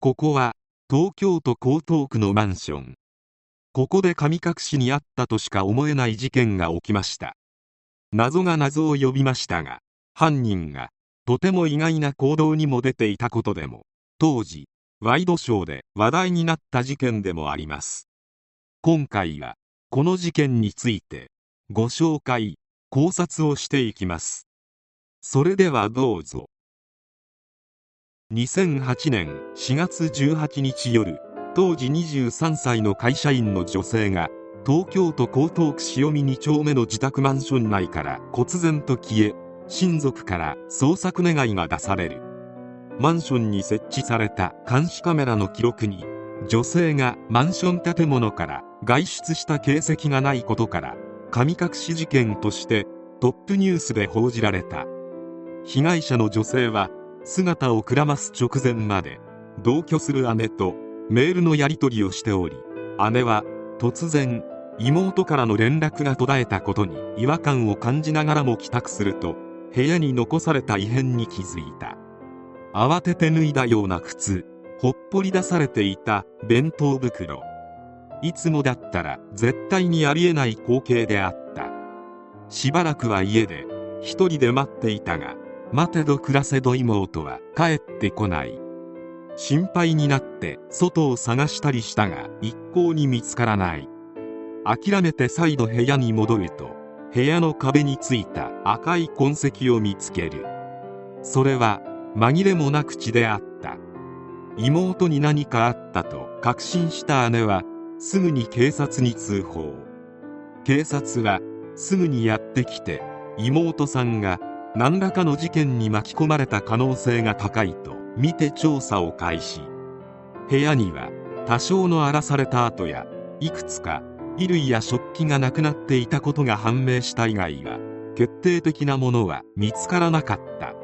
ここは東京都江東区のマンション。ここで神隠しにあったとしか思えない事件が起きました。謎が謎を呼びましたが犯人がとても意外な行動にも出ていたことでも当時ワイドショーで話題になった事件でもあります。今回はこの事件についてご紹介考察をしていきます。それではどうぞ。2008年4月18日夜当時23歳の会社員の女性が東京都江東区潮見2丁目の自宅マンション内から忽然と消え親族から捜索願いが出される。マンションに設置された監視カメラの記録に女性がマンション建物から外出した形跡がないことから神隠し事件としてトップニュースで報じられた。被害者の女性は姿をくらます直前まで同居する姉とメールのやり取りをしており姉は突然妹からの連絡が途絶えたことに違和感を感じながらも帰宅すると部屋に残された異変に気づいた。慌てて脱いだような靴ほっぽり出されていた弁当袋。いつもだったら絶対にありえない光景であった。しばらくは家で一人で待っていたが待てど暮らせど妹は帰ってこない。心配になって外を探したりしたが一向に見つからない。諦めて再度部屋に戻ると部屋の壁についた赤い痕跡を見つける。それは紛れもなく血であった。妹に何かあったと確信した姉はすぐに警察に通報。警察はすぐにやってきて妹さんが何らかの事件に巻き込まれた可能性が高いと見て調査を開始。部屋には多少の荒らされた跡やいくつか衣類や食器がなくなっていたことが判明した以外は決定的なものは見つからなかった。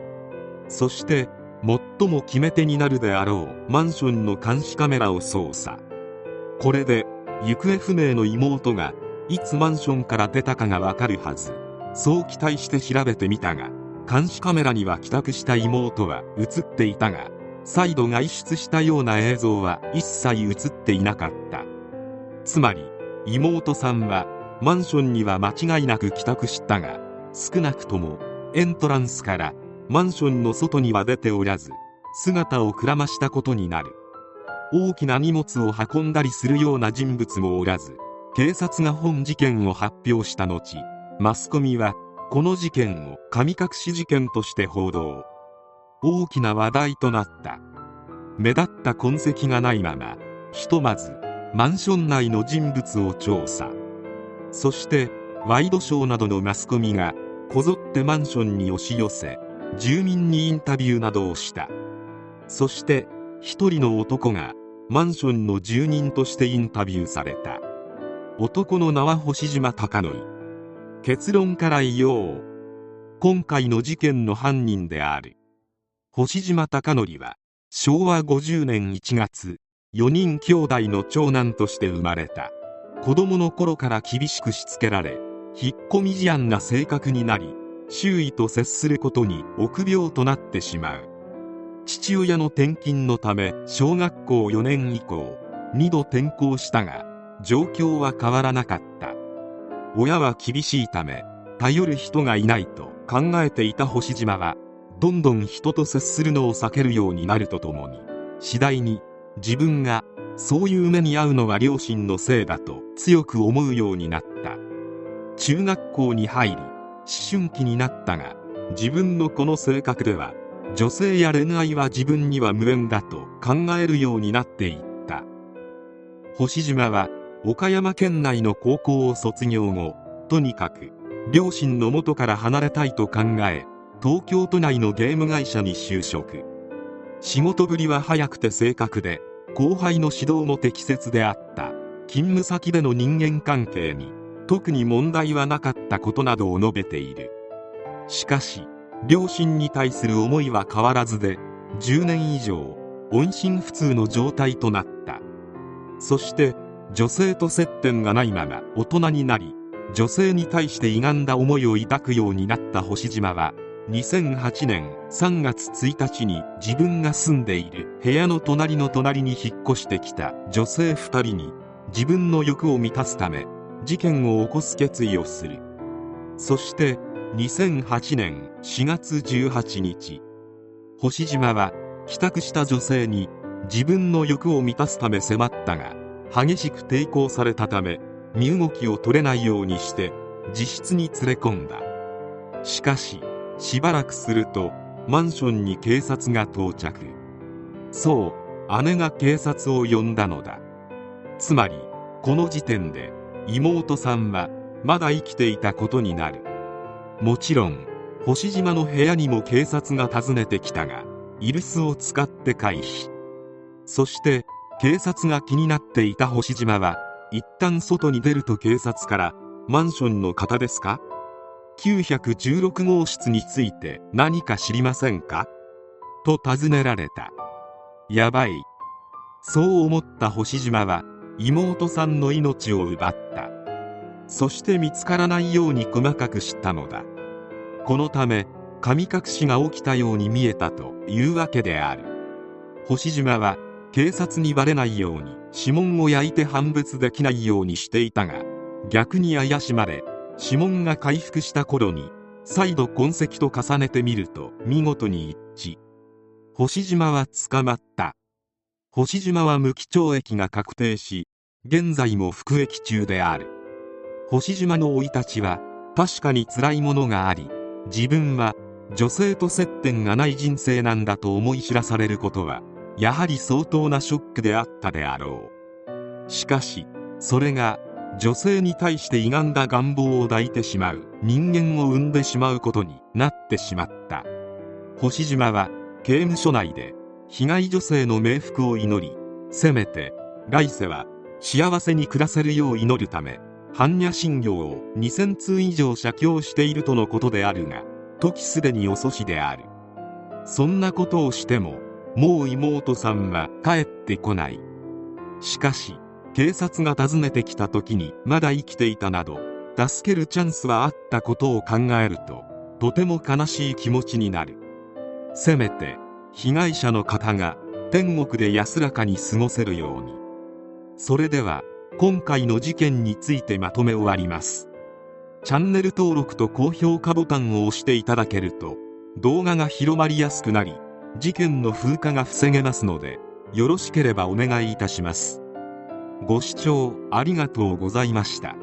そして最も決め手になるであろうマンションの監視カメラを操作。これで行方不明の妹がいつマンションから出たかがわかるはず。そう期待して調べてみたが監視カメラには帰宅した妹は映っていたが再度外出したような映像は一切映っていなかった。つまり妹さんはマンションには間違いなく帰宅したが少なくともエントランスからマンションの外には出ておらず姿をくらましたことになる。大きな荷物を運んだりするような人物もおらず警察が本事件を発表した後マスコミはこの事件を神隠し事件として報道。大きな話題となった。目立った痕跡がないままひとまずマンション内の人物を調査。そしてワイドショーなどのマスコミがこぞってマンションに押し寄せ住民にインタビューなどをした。そして一人の男がマンションの住人としてインタビューされた。男の名は星島貴則結論から言おう今回の事件の犯人である。星島貴則は昭和50年1月4人兄弟の長男として生まれた。子供の頃から厳しくしつけられ引っ込み思案な性格になり周囲と接することに臆病となってしまう。父親の転勤のため小学校4年以降2度転校したが状況は変わらなかった。親は厳しいため頼る人がいないと考えていた星島はどんどん人と接するのを避けるようになるとともに次第に自分がそういう目に遭うのは両親のせいだと強く思うようになった。中学校に入り思春期になったが自分のこの性格では女性や恋愛は自分には無縁だと考えるようになっていった。星島は岡山県内の高校を卒業後とにかく両親の元から離れたいと考え東京都内のゲーム会社に就職。仕事ぶりは早くて正確で後輩の指導も適切であった。勤務先での人間関係に特に問題はなかったことなどを述べている。しかし両親に対する思いは変わらずで10年以上音信不通の状態となった。そして女性と接点がないまま大人になり女性に対して歪んだ思いを抱くようになった星島は2008年3月1日に自分が住んでいる部屋の隣の隣に引っ越してきた女性2人に自分の欲を満たすため事件を起こす決意をする。そして2008年4月18日星島は帰宅した女性に自分の欲を満たすため迫ったが激しく抵抗されたため身動きを取れないようにして自室に連れ込んだ。しかししばらくするとマンションに警察が到着。そう姉が警察を呼んだのだ。つまりこの時点で妹さんはまだ生きていたことになる。もちろん星島の部屋にも警察が訪ねてきたがイルスを使って回避。そして警察が気になっていた星島は一旦外に出ると警察からマンションの方ですか？916号室について何か知りませんか？と尋ねられた。やばい。そう思った星島は妹さんの命を奪った。そして見つからないように細かく知ったのだ。このため神隠しが起きたように見えたというわけである。星島は警察にバレないように指紋を焼いて判別できないようにしていたが逆に怪しまれ指紋が回復した頃に再度痕跡と重ねてみると見事に一致。星島は捕まった。星島は無期懲役が確定し現在も服役中である。星島の生い立ちは確かに辛いものがあり自分は女性と接点がない人生なんだと思い知らされることはやはり相当なショックであったであろう。しかしそれが女性に対して歪んだ願望を抱いてしまう人間を生んでしまうことになってしまった。星島は刑務所内で被害女性の冥福を祈りせめて来世は幸せに暮らせるよう祈るため般若心経を2000通以上写経しているとのことであるが時すでに遅しである。そんなことをしてももう妹さんは帰ってこない。しかし警察が訪ねてきた時にまだ生きていたなど助けるチャンスはあったことを考えるととても悲しい気持ちになる。せめて被害者の方が天国で安らかに過ごせるように。それでは今回の事件についてまとめ終わります。チャンネル登録と高評価ボタンを押していただけると動画が広まりやすくなり事件の風化が防げますのでよろしければお願いいたします。ご視聴ありがとうございました。